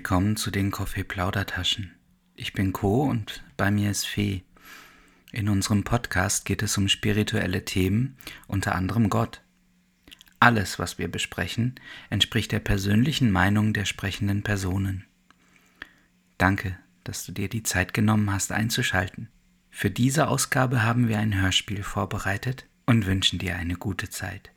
Willkommen zu den Kaffee-Plaudertaschen. Ich bin Co und bei mir ist Fee. In unserem Podcast geht es um spirituelle Themen, unter anderem Gott. Alles, was wir besprechen, entspricht der persönlichen Meinung der sprechenden Personen. Danke, dass du dir die Zeit genommen hast einzuschalten. Für diese Ausgabe haben wir ein Hörspiel vorbereitet und wünschen dir eine gute Zeit.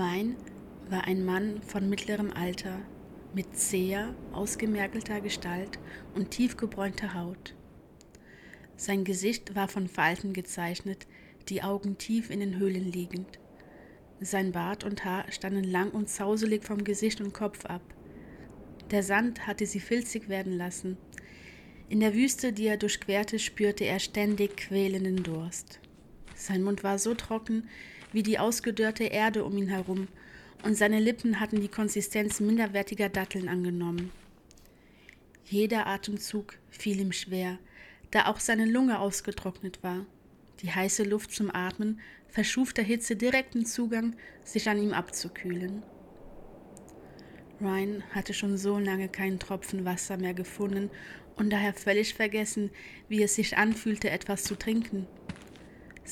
Ryan war ein Mann von mittlerem Alter, mit zäher, ausgemergelter Gestalt und tief gebräunter Haut. Sein Gesicht war von Falten gezeichnet, die Augen tief in den Höhlen liegend. Sein Bart und Haar standen lang und zauselig vom Gesicht und Kopf ab. Der Sand hatte sie filzig werden lassen. In der Wüste, die er durchquerte, spürte er ständig quälenden Durst. Sein Mund war so trocken, wie die ausgedörrte Erde um ihn herum, und seine Lippen hatten die Konsistenz minderwertiger Datteln angenommen. Jeder Atemzug fiel ihm schwer, da auch seine Lunge ausgetrocknet war. Die heiße Luft zum Atmen verschuf der Hitze direkten Zugang, sich an ihm abzukühlen. Ryan hatte schon so lange keinen Tropfen Wasser mehr gefunden und daher völlig vergessen, wie es sich anfühlte, etwas zu trinken.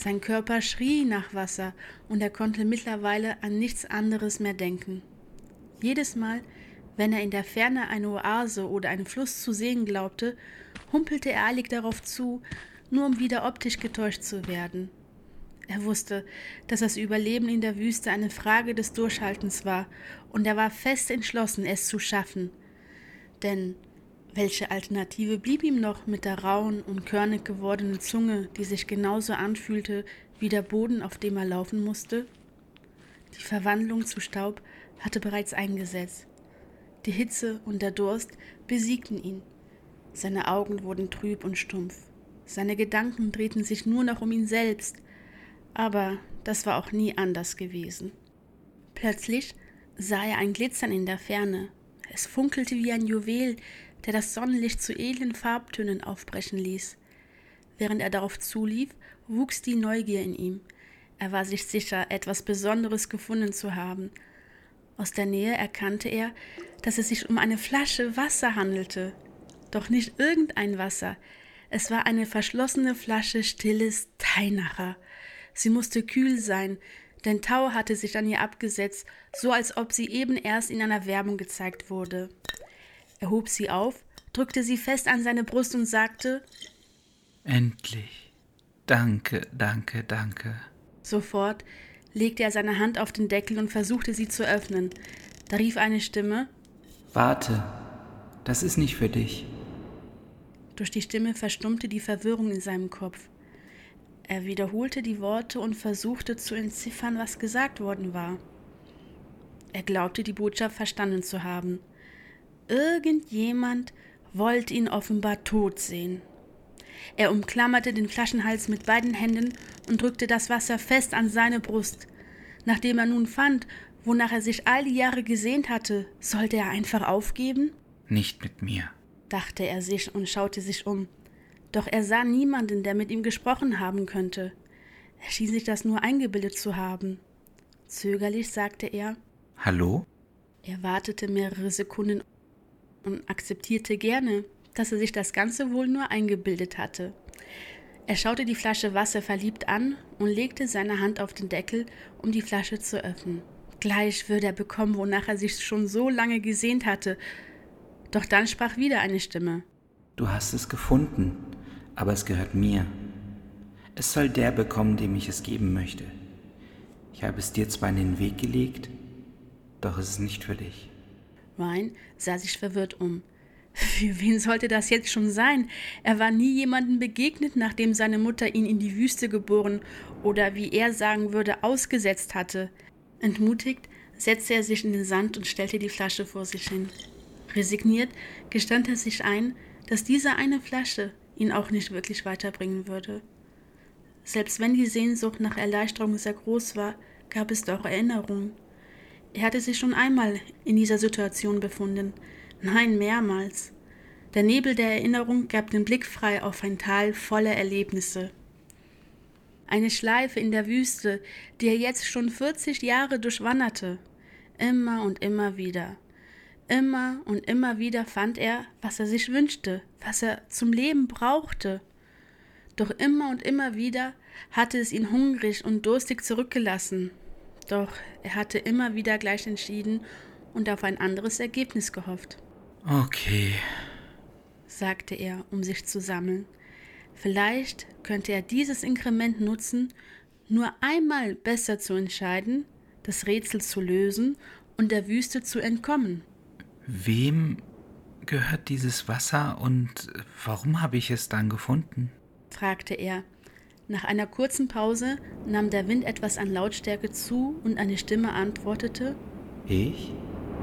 Sein Körper schrie nach Wasser und er konnte mittlerweile an nichts anderes mehr denken. Jedes Mal, wenn er in der Ferne eine Oase oder einen Fluss zu sehen glaubte, humpelte er eilig darauf zu, nur um wieder optisch getäuscht zu werden. Er wusste, dass das Überleben in der Wüste eine Frage des Durchhaltens war, und er war fest entschlossen, es zu schaffen. Denn welche Alternative blieb ihm noch mit der rauen und körnig gewordenen Zunge, die sich genauso anfühlte wie der Boden, auf dem er laufen musste? Die Verwandlung zu Staub hatte bereits eingesetzt. Die Hitze und der Durst besiegten ihn. Seine Augen wurden trüb und stumpf. Seine Gedanken drehten sich nur noch um ihn selbst. Aber das war auch nie anders gewesen. Plötzlich sah er ein Glitzern in der Ferne. Es funkelte wie ein Juwel, der das Sonnenlicht zu edlen Farbtönen aufbrechen ließ. Während er darauf zulief, wuchs die Neugier in ihm. Er war sich sicher, etwas Besonderes gefunden zu haben. Aus der Nähe erkannte er, dass es sich um eine Flasche Wasser handelte. Doch nicht irgendein Wasser. Es war eine verschlossene Flasche stilles Teinacher. Sie musste kühl sein, denn Tau hatte sich an ihr abgesetzt, so als ob sie eben erst in einer Werbung gezeigt wurde. Er hob sie auf, drückte sie fest an seine Brust und sagte Endlich. Danke, danke, danke. Sofort legte er seine Hand auf den Deckel und versuchte sie zu öffnen. Da rief eine Stimme Warte, das ist nicht für dich. Durch die Stimme verstummte die Verwirrung in seinem Kopf. Er wiederholte die Worte und versuchte zu entziffern, was gesagt worden war. Er glaubte, die Botschaft verstanden zu haben. Irgendjemand wollte ihn offenbar tot sehen. Er umklammerte den Flaschenhals mit beiden Händen und drückte das Wasser fest an seine Brust. Nachdem er nun fand, wonach er sich all die Jahre gesehnt hatte, sollte er einfach aufgeben? Nicht mit mir, dachte er sich und schaute sich um. Doch er sah niemanden, der mit ihm gesprochen haben könnte. Er schien sich das nur eingebildet zu haben. Zögerlich sagte er Hallo? Er wartete mehrere Sekunden und akzeptierte gerne, dass er sich das Ganze wohl nur eingebildet hatte. Er schaute die Flasche Wasser verliebt an und legte seine Hand auf den Deckel, um die Flasche zu öffnen. Gleich würde er bekommen, wonach er sich schon so lange gesehnt hatte. Doch dann sprach wieder eine Stimme. Du hast es gefunden, aber es gehört mir. Es soll der bekommen, dem ich es geben möchte. Ich habe es dir zwar in den Weg gelegt, doch es ist nicht für dich. Ryan sah sich verwirrt um. Für wen sollte das jetzt schon sein? Er war nie jemandem begegnet, nachdem seine Mutter ihn in die Wüste geboren oder wie er sagen würde, ausgesetzt hatte. Entmutigt setzte er sich in den Sand und stellte die Flasche vor sich hin. Resigniert gestand er sich ein, dass diese eine Flasche ihn auch nicht wirklich weiterbringen würde. Selbst wenn die Sehnsucht nach Erleichterung sehr groß war, gab es doch Erinnerungen. Er hatte sich schon einmal in dieser Situation befunden, nein, mehrmals. Der Nebel der Erinnerung gab den Blick frei auf ein Tal voller Erlebnisse. Eine Schleife in der Wüste, die er jetzt schon 40 Jahre durchwanderte. Immer und immer wieder. Immer und immer wieder fand er, was er sich wünschte, was er zum Leben brauchte. Doch immer und immer wieder hatte es ihn hungrig und durstig zurückgelassen. Doch er hatte immer wieder gleich entschieden und auf ein anderes Ergebnis gehofft. Okay, sagte er, um sich zu sammeln. Vielleicht könnte er dieses Inkrement nutzen, nur einmal besser zu entscheiden, das Rätsel zu lösen und der Wüste zu entkommen. Wem gehört dieses Wasser und warum habe ich es dann gefunden? fragte er. Nach einer kurzen Pause nahm der Wind etwas an Lautstärke zu und eine Stimme antwortete Ich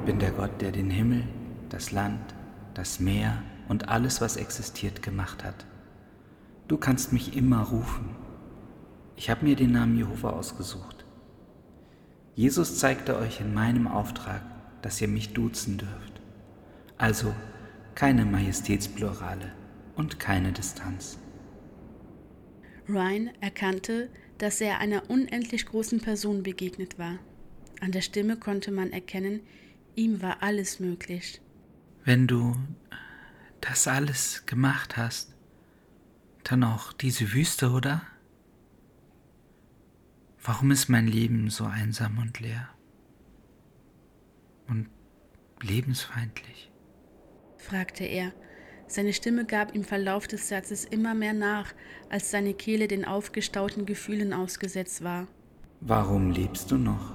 bin der Gott, der den Himmel, das Land, das Meer und alles, was existiert, gemacht hat. Du kannst mich immer rufen. Ich habe mir den Namen Jehova ausgesucht. Jesus zeigte euch in meinem Auftrag, dass ihr mich duzen dürft. Also keine Majestätsplurale und keine Distanz. Ryan erkannte, dass er einer unendlich großen Person begegnet war. An der Stimme konnte man erkennen, ihm war alles möglich. Wenn du das alles gemacht hast, dann auch diese Wüste, oder? Warum ist mein Leben so einsam und leer? Und lebensfeindlich? fragte er. Seine Stimme gab im Verlauf des Satzes immer mehr nach, als seine Kehle den aufgestauten Gefühlen ausgesetzt war. Warum lebst du noch,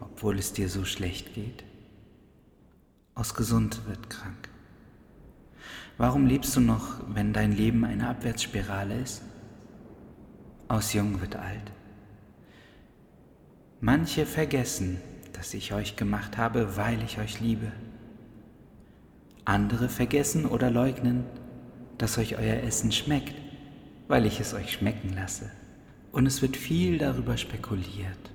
obwohl es dir so schlecht geht? Aus gesund wird krank. Warum lebst du noch, wenn dein Leben eine Abwärtsspirale ist? Aus jung wird alt. Manche vergessen, dass ich euch gemacht habe, weil ich euch liebe. Andere vergessen oder leugnen, dass euch euer Essen schmeckt, weil ich es euch schmecken lasse. Und es wird viel darüber spekuliert,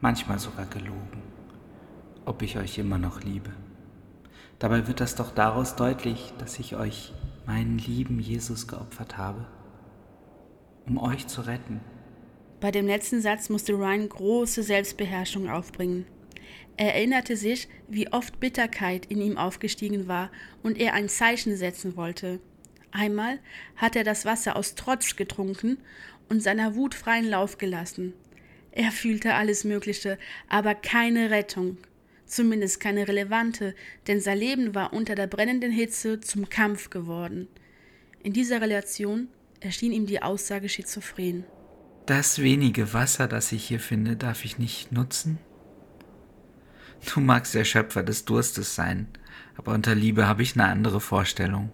manchmal sogar gelogen, ob ich euch immer noch liebe. Dabei wird das doch daraus deutlich, dass ich euch meinen lieben Jesus geopfert habe, um euch zu retten. Bei dem letzten Satz musste Ryan große Selbstbeherrschung aufbringen. Er erinnerte sich, wie oft Bitterkeit in ihm aufgestiegen war und er ein Zeichen setzen wollte. Einmal hat er das Wasser aus Trotz getrunken und seiner Wut freien Lauf gelassen. Er fühlte alles Mögliche, aber keine Rettung, zumindest keine relevante, denn sein Leben war unter der brennenden Hitze zum Kampf geworden. In dieser Relation erschien ihm die Aussage schizophren. Das wenige Wasser, das ich hier finde, darf ich nicht nutzen? Du magst der Schöpfer des Durstes sein, aber unter Liebe habe ich eine andere Vorstellung.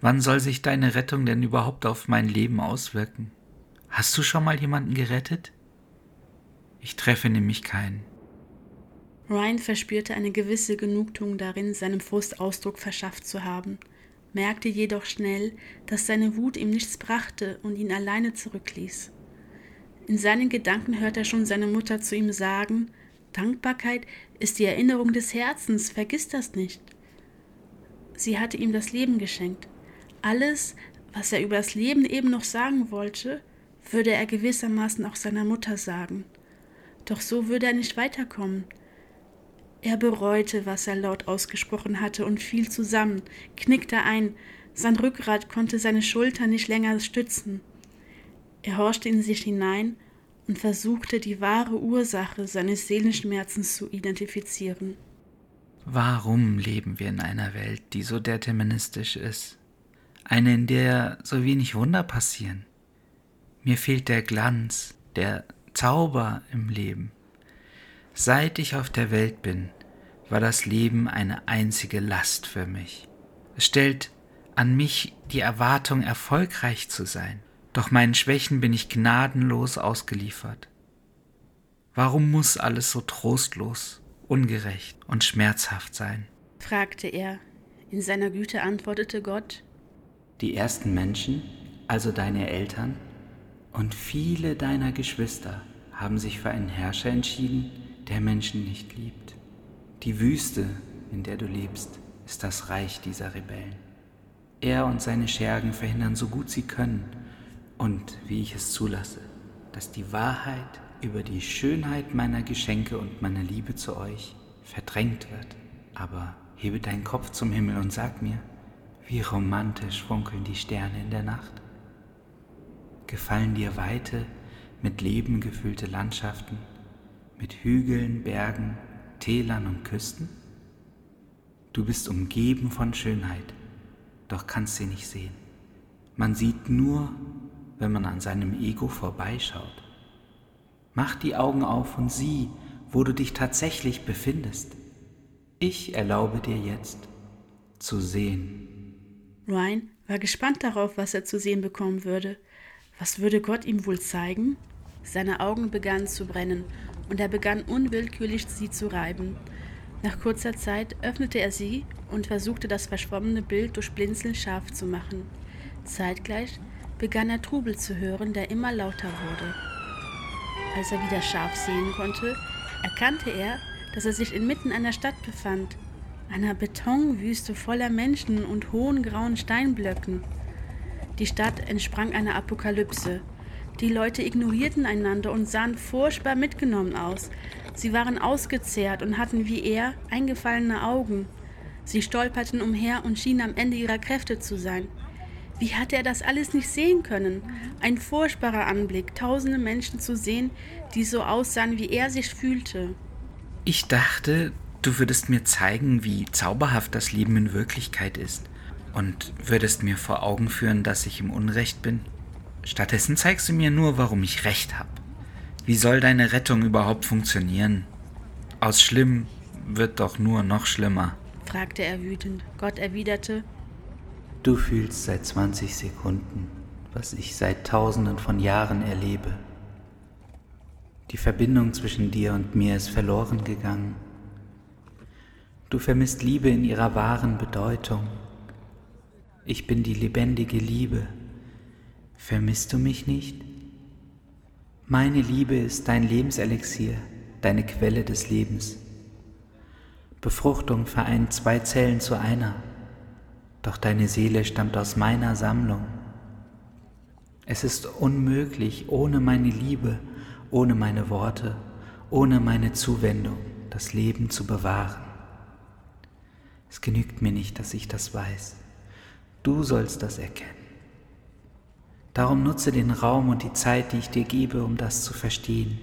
Wann soll sich deine Rettung denn überhaupt auf mein Leben auswirken? Hast du schon mal jemanden gerettet? Ich treffe nämlich keinen. Ryan verspürte eine gewisse Genugtuung darin, seinem Frust Ausdruck verschafft zu haben, merkte jedoch schnell, dass seine Wut ihm nichts brachte und ihn alleine zurückließ. In seinen Gedanken hörte er schon seine Mutter zu ihm sagen, Dankbarkeit ist die Erinnerung des Herzens, vergiss das nicht. Sie hatte ihm das Leben geschenkt. Alles, was er über das Leben eben noch sagen wollte, würde er gewissermaßen auch seiner Mutter sagen. Doch so würde er nicht weiterkommen. Er bereute, was er laut ausgesprochen hatte und fiel zusammen, knickte ein, sein Rückgrat konnte seine Schulter nicht länger stützen. Er horchte in sich hinein und versuchte die wahre Ursache seines Seelenschmerzens zu identifizieren. Warum leben wir in einer Welt, die so deterministisch ist? Eine, in der so wenig Wunder passieren? Mir fehlt der Glanz, der Zauber im Leben. Seit ich auf der Welt bin, war das Leben eine einzige Last für mich. Es stellt an mich die Erwartung, erfolgreich zu sein. Doch meinen Schwächen bin ich gnadenlos ausgeliefert. Warum muss alles so trostlos, ungerecht und schmerzhaft sein? fragte er. In seiner Güte antwortete Gott, Die ersten Menschen, also deine Eltern und viele deiner Geschwister haben sich für einen Herrscher entschieden, der Menschen nicht liebt. Die Wüste, in der du lebst, ist das Reich dieser Rebellen. Er und seine Schergen verhindern so gut sie können und, wie ich es zulasse, dass die Wahrheit über die Schönheit meiner Geschenke und meiner Liebe zu euch verdrängt wird. Aber hebe deinen Kopf zum Himmel und sag mir, wie romantisch funkeln die Sterne in der Nacht. Gefallen dir weite, mit Leben gefüllte Landschaften, mit Hügeln, Bergen, Tälern und Küsten? Du bist umgeben von Schönheit, doch kannst sie nicht sehen. Man sieht nur, wenn man an seinem Ego vorbeischaut. Mach die Augen auf und sieh, wo du dich tatsächlich befindest. Ich erlaube dir jetzt zu sehen. Ryan war gespannt darauf, was er zu sehen bekommen würde. Was würde Gott ihm wohl zeigen? Seine Augen begannen zu brennen und er begann unwillkürlich sie zu reiben. Nach kurzer Zeit öffnete er sie und versuchte das verschwommene Bild durch Blinzeln scharf zu machen. Zeitgleich begann er Trubel zu hören, der immer lauter wurde. Als er wieder scharf sehen konnte, erkannte er, dass er sich inmitten einer Stadt befand, einer Betonwüste voller Menschen und hohen grauen Steinblöcken. Die Stadt entsprang einer Apokalypse. Die Leute ignorierten einander und sahen furchtbar mitgenommen aus. Sie waren ausgezehrt und hatten wie er eingefallene Augen. Sie stolperten umher und schienen am Ende ihrer Kräfte zu sein. Wie hatte er das alles nicht sehen können? Ein furchtbarer Anblick, tausende Menschen zu sehen, die so aussahen, wie er sich fühlte. Ich dachte, du würdest mir zeigen, wie zauberhaft das Leben in Wirklichkeit ist und würdest mir vor Augen führen, dass ich im Unrecht bin. Stattdessen zeigst du mir nur, warum ich recht habe. Wie soll deine Rettung überhaupt funktionieren? Aus schlimm wird doch nur noch schlimmer, fragte er wütend. Gott erwiderte, Du fühlst seit 20 Sekunden, was ich seit tausenden von Jahren erlebe. Die Verbindung zwischen dir und mir ist verloren gegangen. Du vermisst Liebe in ihrer wahren Bedeutung. Ich bin die lebendige Liebe. Vermisst du mich nicht? Meine Liebe ist dein Lebenselixier, deine Quelle des Lebens. Befruchtung vereint zwei Zellen zu einer, doch deine Seele stammt aus meiner Sammlung. Es ist unmöglich, ohne meine Liebe, ohne meine Worte, ohne meine Zuwendung das Leben zu bewahren. Es genügt mir nicht, dass ich das weiß. Du sollst das erkennen. Darum nutze den Raum und die Zeit, die ich dir gebe, um das zu verstehen.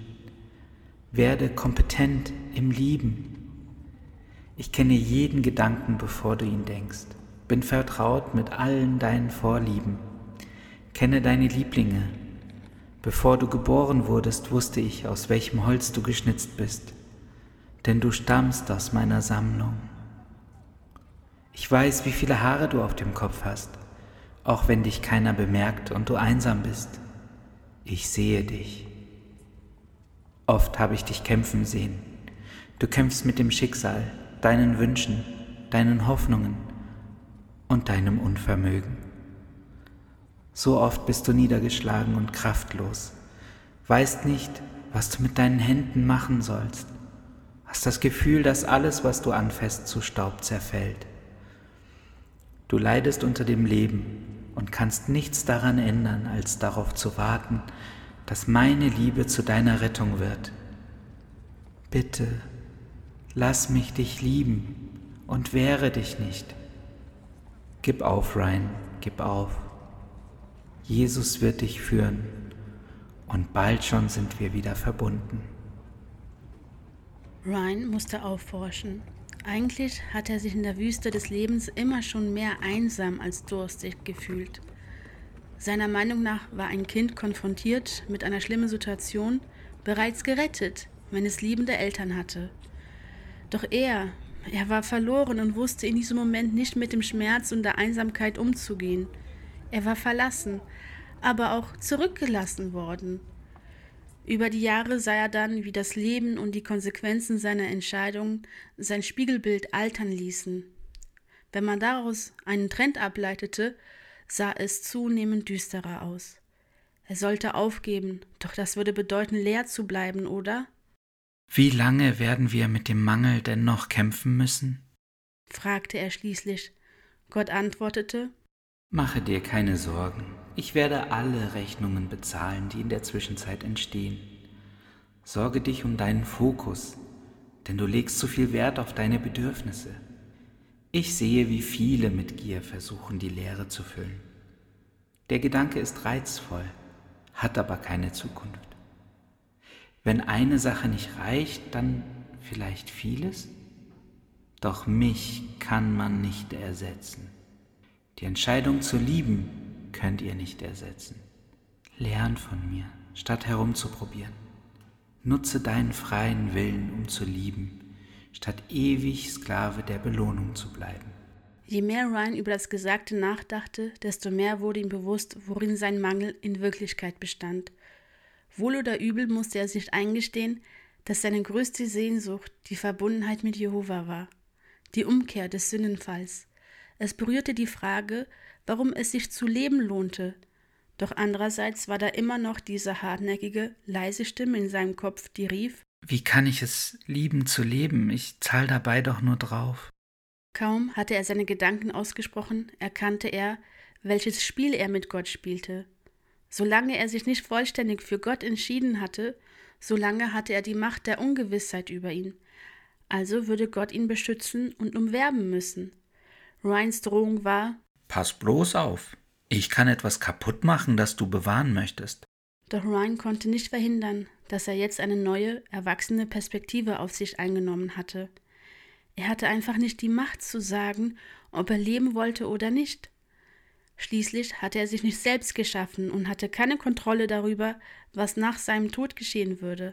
Werde kompetent im Lieben. Ich kenne jeden Gedanken, bevor du ihn denkst. Bin vertraut mit allen deinen Vorlieben. Kenne deine Lieblinge. Bevor du geboren wurdest, wusste ich, aus welchem Holz du geschnitzt bist, denn du stammst aus meiner Sammlung. Ich weiß, wie viele Haare du auf dem Kopf hast auch wenn dich keiner bemerkt und du einsam bist. Ich sehe dich. Oft habe ich dich kämpfen sehen. Du kämpfst mit dem Schicksal, deinen Wünschen, deinen Hoffnungen und deinem Unvermögen. So oft bist du niedergeschlagen und kraftlos, weißt nicht, was du mit deinen Händen machen sollst, hast das Gefühl, dass alles, was du anfasst, zu Staub zerfällt. Du leidest unter dem Leben und kannst nichts daran ändern, als darauf zu warten, dass meine Liebe zu deiner Rettung wird. Bitte, lass mich dich lieben und wehre dich nicht. Gib auf, Ryan, gib auf. Jesus wird dich führen und bald schon sind wir wieder verbunden. Ryan musste aufforschen. Eigentlich hat er sich in der Wüste des Lebens immer schon mehr einsam als durstig gefühlt. Seiner Meinung nach war ein Kind konfrontiert mit einer schlimmen Situation bereits gerettet, wenn es liebende Eltern hatte. Doch er, er war verloren und wusste in diesem Moment nicht mit dem Schmerz und der Einsamkeit umzugehen. Er war verlassen, aber auch zurückgelassen worden. Über die Jahre sah er dann, wie das Leben und die Konsequenzen seiner Entscheidungen sein Spiegelbild altern ließen. Wenn man daraus einen Trend ableitete, sah es zunehmend düsterer aus. Er sollte aufgeben, doch das würde bedeuten, leer zu bleiben, oder? Wie lange werden wir mit dem Mangel denn noch kämpfen müssen? fragte er schließlich. Gott antwortete Mache dir keine Sorgen, ich werde alle Rechnungen bezahlen, die in der Zwischenzeit entstehen. Sorge dich um deinen Fokus, denn du legst zu viel Wert auf deine Bedürfnisse. Ich sehe, wie viele mit Gier versuchen, die Leere zu füllen. Der Gedanke ist reizvoll, hat aber keine Zukunft. Wenn eine Sache nicht reicht, dann vielleicht vieles? Doch mich kann man nicht ersetzen. Die Entscheidung zu lieben könnt ihr nicht ersetzen. Lern von mir, statt herumzuprobieren. Nutze deinen freien Willen, um zu lieben, statt ewig Sklave der Belohnung zu bleiben. Je mehr Ryan über das Gesagte nachdachte, desto mehr wurde ihm bewusst, worin sein Mangel in Wirklichkeit bestand. Wohl oder übel musste er sich eingestehen, dass seine größte Sehnsucht die Verbundenheit mit Jehova war, die Umkehr des Sündenfalls. Es berührte die Frage, warum es sich zu leben lohnte, doch andererseits war da immer noch diese hartnäckige, leise Stimme in seinem Kopf, die rief Wie kann ich es lieben zu leben? Ich zahl dabei doch nur drauf. Kaum hatte er seine Gedanken ausgesprochen, erkannte er, welches Spiel er mit Gott spielte. Solange er sich nicht vollständig für Gott entschieden hatte, solange hatte er die Macht der Ungewissheit über ihn. Also würde Gott ihn beschützen und umwerben müssen. Ryans Drohung war Pass bloß auf. Ich kann etwas kaputt machen, das du bewahren möchtest. Doch Ryan konnte nicht verhindern, dass er jetzt eine neue, erwachsene Perspektive auf sich eingenommen hatte. Er hatte einfach nicht die Macht zu sagen, ob er leben wollte oder nicht. Schließlich hatte er sich nicht selbst geschaffen und hatte keine Kontrolle darüber, was nach seinem Tod geschehen würde.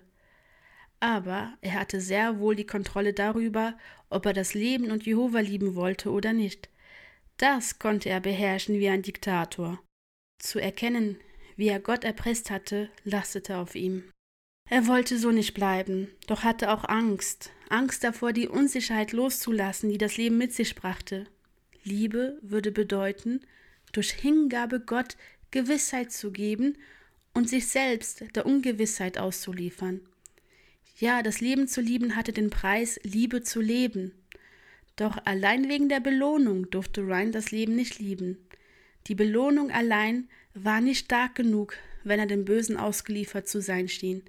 Aber er hatte sehr wohl die Kontrolle darüber, ob er das Leben und Jehova lieben wollte oder nicht. Das konnte er beherrschen wie ein Diktator. Zu erkennen, wie er Gott erpresst hatte, lastete auf ihm. Er wollte so nicht bleiben, doch hatte auch Angst, Angst davor, die Unsicherheit loszulassen, die das Leben mit sich brachte. Liebe würde bedeuten, durch Hingabe Gott Gewissheit zu geben und sich selbst der Ungewissheit auszuliefern. Ja, das Leben zu lieben hatte den Preis, Liebe zu leben. Doch allein wegen der Belohnung durfte Ryan das Leben nicht lieben. Die Belohnung allein war nicht stark genug, wenn er dem Bösen ausgeliefert zu sein schien.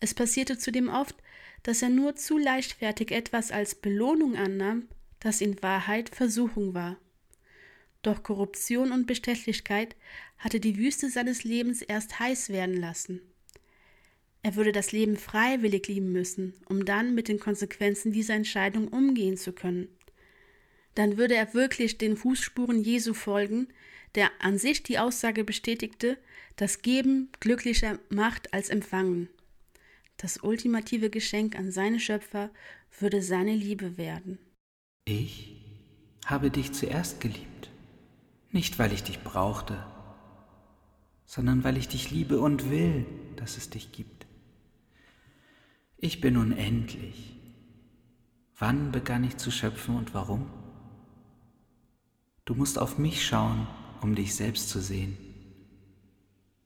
Es passierte zudem oft, dass er nur zu leichtfertig etwas als Belohnung annahm, das in Wahrheit Versuchung war. Doch Korruption und Bestechlichkeit hatte die Wüste seines Lebens erst heiß werden lassen. Er würde das Leben freiwillig lieben müssen, um dann mit den Konsequenzen dieser Entscheidung umgehen zu können. Dann würde er wirklich den Fußspuren Jesu folgen, der an sich die Aussage bestätigte, dass Geben glücklicher macht als Empfangen. Das ultimative Geschenk an seine Schöpfer würde seine Liebe werden. Ich habe dich zuerst geliebt, nicht weil ich dich brauchte, sondern weil ich dich liebe und will, dass es dich gibt. Ich bin unendlich. Wann begann ich zu schöpfen und warum? Du musst auf mich schauen, um dich selbst zu sehen.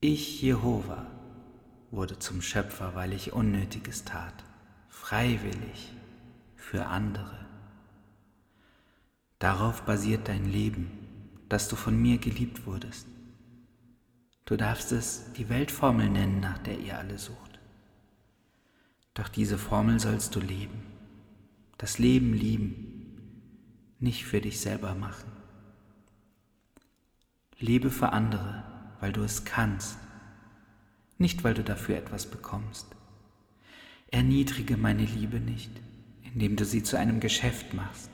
Ich, Jehova, wurde zum Schöpfer, weil ich Unnötiges tat, freiwillig, für andere. Darauf basiert dein Leben, dass du von mir geliebt wurdest. Du darfst es die Weltformel nennen, nach der ihr alle sucht. Doch diese Formel sollst du leben. Das Leben lieben, nicht für dich selber machen. Lebe für andere, weil du es kannst, nicht weil du dafür etwas bekommst. Erniedrige meine Liebe nicht, indem du sie zu einem Geschäft machst.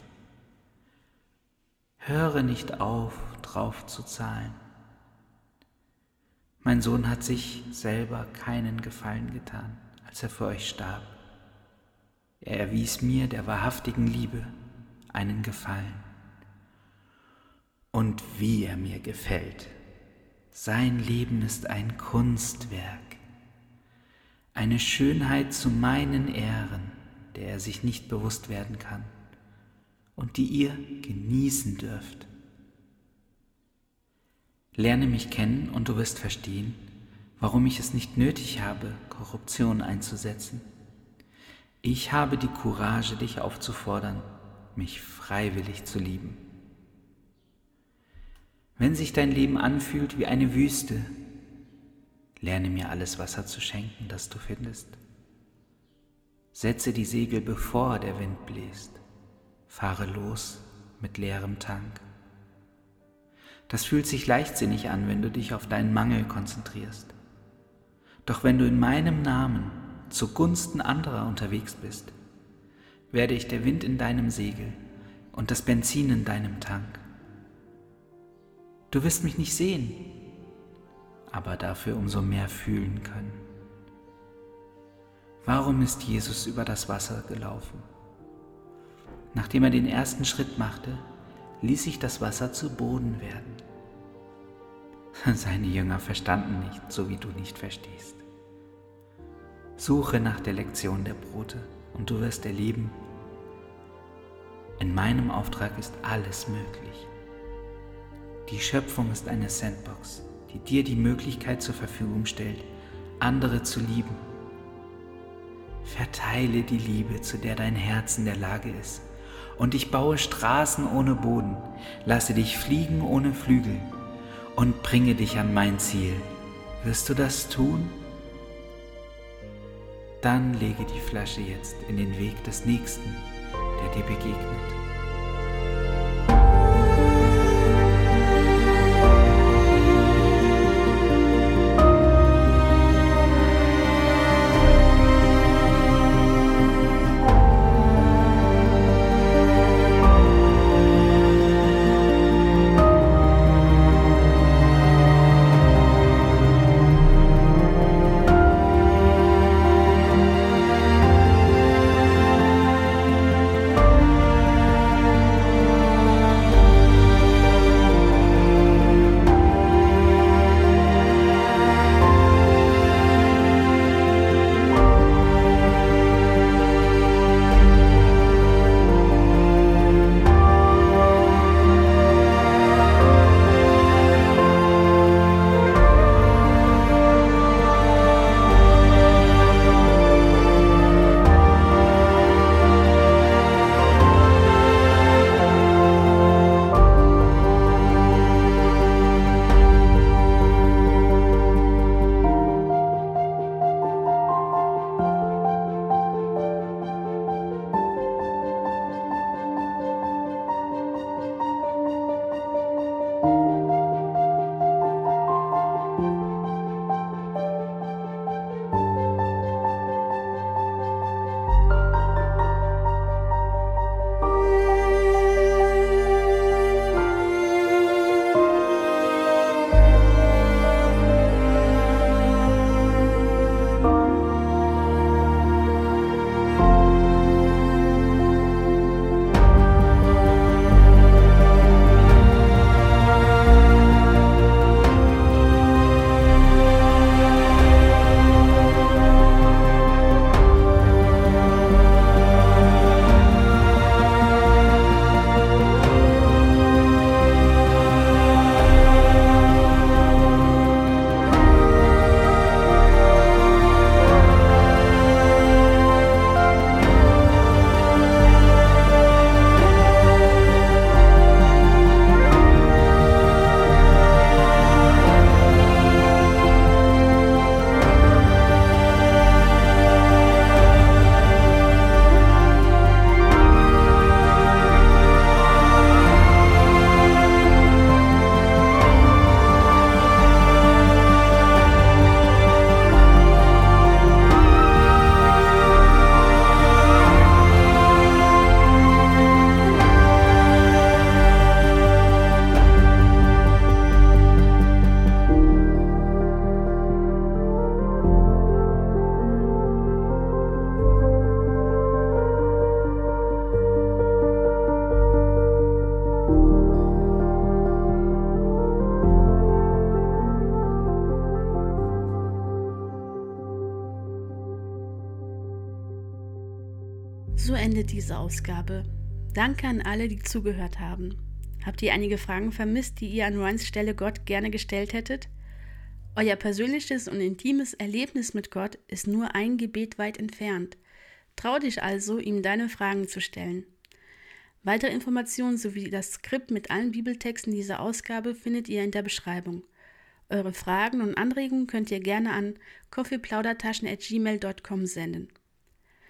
Höre nicht auf, drauf zu zahlen. Mein Sohn hat sich selber keinen Gefallen getan als er für euch starb. Er erwies mir, der wahrhaftigen Liebe, einen Gefallen. Und wie er mir gefällt. Sein Leben ist ein Kunstwerk, eine Schönheit zu meinen Ehren, der er sich nicht bewusst werden kann. Und die ihr genießen dürft. Lerne mich kennen und du wirst verstehen, warum ich es nicht nötig habe, Korruption einzusetzen. Ich habe die Courage, dich aufzufordern, mich freiwillig zu lieben. Wenn sich dein Leben anfühlt wie eine Wüste, lerne mir alles Wasser zu schenken, das du findest. Setze die Segel, bevor der Wind bläst. Fahre los mit leerem Tank. Das fühlt sich leichtsinnig an, wenn du dich auf deinen Mangel konzentrierst. Doch wenn du in meinem Namen zugunsten anderer unterwegs bist, werde ich der Wind in deinem Segel und das Benzin in deinem Tank. Du wirst mich nicht sehen, aber dafür umso mehr fühlen können. Warum ist Jesus über das Wasser gelaufen? Nachdem er den ersten Schritt machte, ließ sich das Wasser zu Boden werden. Seine Jünger verstanden nicht, so wie du nicht verstehst. Suche nach der Lektion der Brote und du wirst erleben, in meinem Auftrag ist alles möglich. Die Schöpfung ist eine Sandbox, die dir die Möglichkeit zur Verfügung stellt, andere zu lieben. Verteile die Liebe, zu der dein Herz in der Lage ist. Und ich baue Straßen ohne Boden, lasse dich fliegen ohne Flügel und bringe dich an mein Ziel. Wirst du das tun? Dann lege die Flasche jetzt in den Weg des Nächsten, der dir begegnet. Endet diese Ausgabe. Danke an alle, die zugehört haben. Habt ihr einige Fragen vermisst, die ihr an Ryans Stelle Gott gerne gestellt hättet? Euer persönliches und intimes Erlebnis mit Gott ist nur ein Gebet weit entfernt. Trau dich also, ihm deine Fragen zu stellen. Weitere Informationen sowie das Skript mit allen Bibeltexten dieser Ausgabe findet ihr in der Beschreibung. Eure Fragen und Anregungen könnt ihr gerne an coffeeplaudertaschen.gmail.com senden.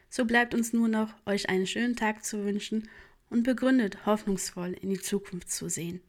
So bleibt uns nur noch, euch einen schönen Tag zu wünschen und begründet hoffnungsvoll in die Zukunft zu sehen.